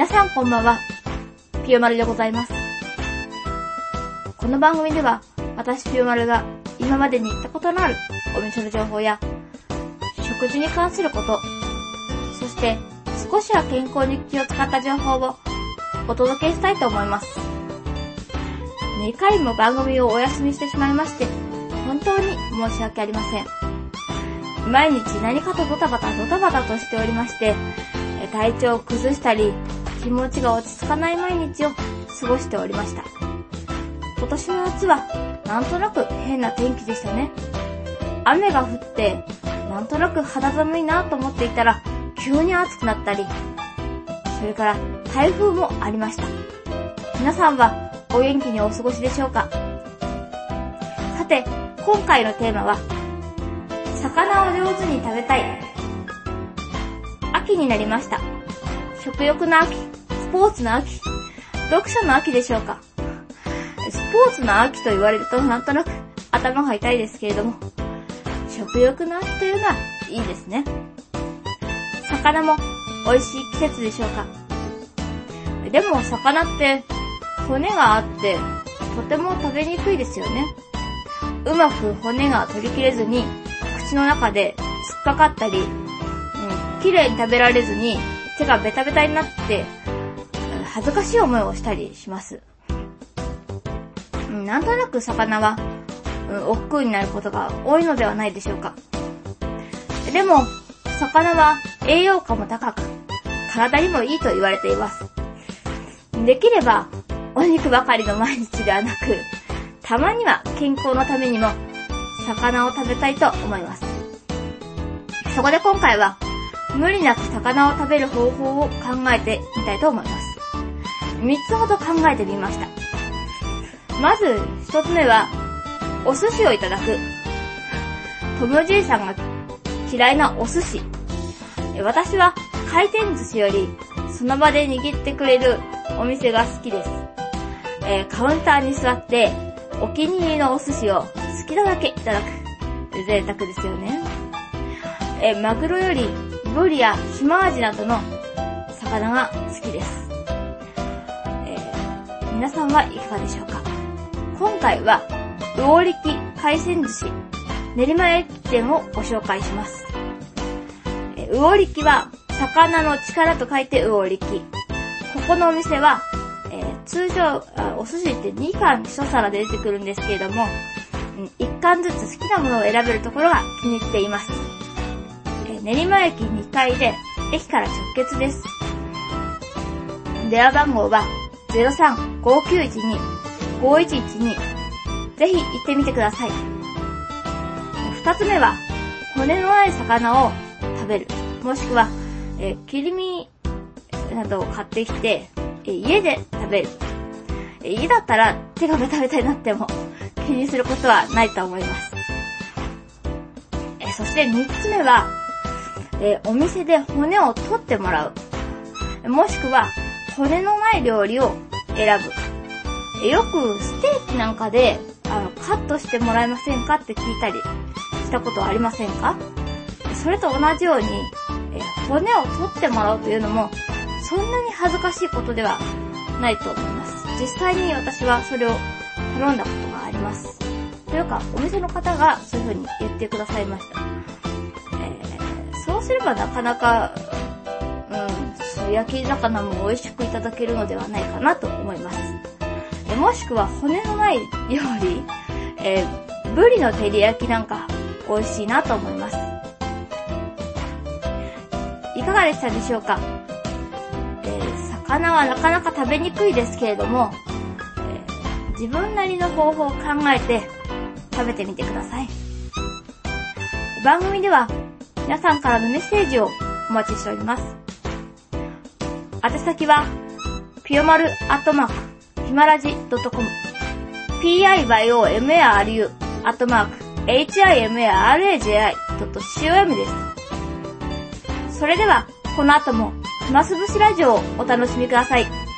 皆さんこんばんは。ピヨマルでございます。この番組では、私ピヨマルが今までに行ったことのあるお店の情報や、食事に関すること、そして少しは健康に気を使った情報をお届けしたいと思います。2回も番組をお休みしてしまいまして、本当に申し訳ありません。毎日何かとドタバタドタバタとしておりまして、体調を崩したり、気持ちが落ち着かない毎日を過ごしておりました。今年の夏は、なんとなく変な天気でしたね。雨が降って、なんとなく肌寒いなと思っていたら、急に暑くなったり、それから台風もありました。皆さんはお元気にお過ごしでしょうか？さて、今回のテーマは、魚を上手に食べたい。秋になりました。食欲の秋、スポーツの秋、読書の秋でしょうか。スポーツの秋と言われるとなんとなく頭が痛いですけれども、食欲の秋というのはいいですね。魚も美味しい季節でしょうか。でも魚って骨があってとても食べにくいですよね。うまく骨が取り切れずに口の中で突っかかったり、うん、綺麗に食べられずに手がベタベタになって恥ずかしい思いをしたりします。なんとなく魚は、うん、億劫になることが多いのではないでしょうか。でも、魚は栄養価も高く、体にもいいと言われています。できれば、お肉ばかりの毎日ではなく、たまには健康のためにも、魚を食べたいと思います。そこで今回は、無理なく魚を食べる方法を考えてみたいと思います。3つほど考えてみました。まず、1つ目は、お寿司をいただく。トムじいさんが嫌いなお寿司。私は回転寿司よりその場で握ってくれるお店が好きです。えー、カウンターに座ってお気に入りのお寿司を好きなだけいただく。贅沢ですよね。えー、マグロよりブリやシマアジなどの魚が好きです。えー、皆さんはいかがでしょうか？今回は、魚力海鮮寿司練馬駅店をご紹介します。えー、魚力は魚の力と書いて魚力。ここのお店は、えー、通常お寿司って2貫1皿で出てくるんですけれども、1貫ずつ好きなものを選べるところが気に入っています。練馬駅2階で、駅から直結です。電話番号は03-5912-5112ぜひ行ってみてください。二つ目は、骨のない魚を食べる。もしくは、えー、切り身などを買ってきて、えー、家で食べる。えー、家だったら手がベタベタになっても気にすることはないと思います。えー、そして三つ目は、えー、お店で骨を取ってもらう。もしくは、骨のない料理を選ぶ。えよくステーキなんかで、あの、カットしてもらえませんかって聞いたりしたことはありませんか？それと同じように、え骨を取ってもらうというのも、そんなに恥ずかしいことではないと思います。実際に私はそれを頼んだことがあります。というか、お店の方がそういう風に言ってくださいました。そうすればなかなか、うん、焼き魚も美味しくいただけるのではないかなと思います。えもしくは骨のない料理、えー、ブリの照り焼きなんか美味しいなと思います。いかがでしたでしょうか？えー、魚はなかなか食べにくいですけれども、えー、自分なりの方法を考えて食べてみてください。番組では皆さんからのメッセージをお待ちしております。宛先は、ピヨマルアットマーク、ヒマラジ .com、piyomaru アットマーク、himaraji.com です。それでは、この後も、暇つぶしラジオをお楽しみください。